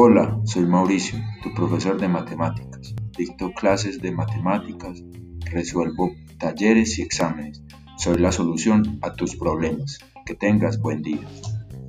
Hola, soy Mauricio, tu profesor de matemáticas. Dicto clases de matemáticas, resuelvo talleres y exámenes. Soy la solución a tus problemas. Que tengas buen día.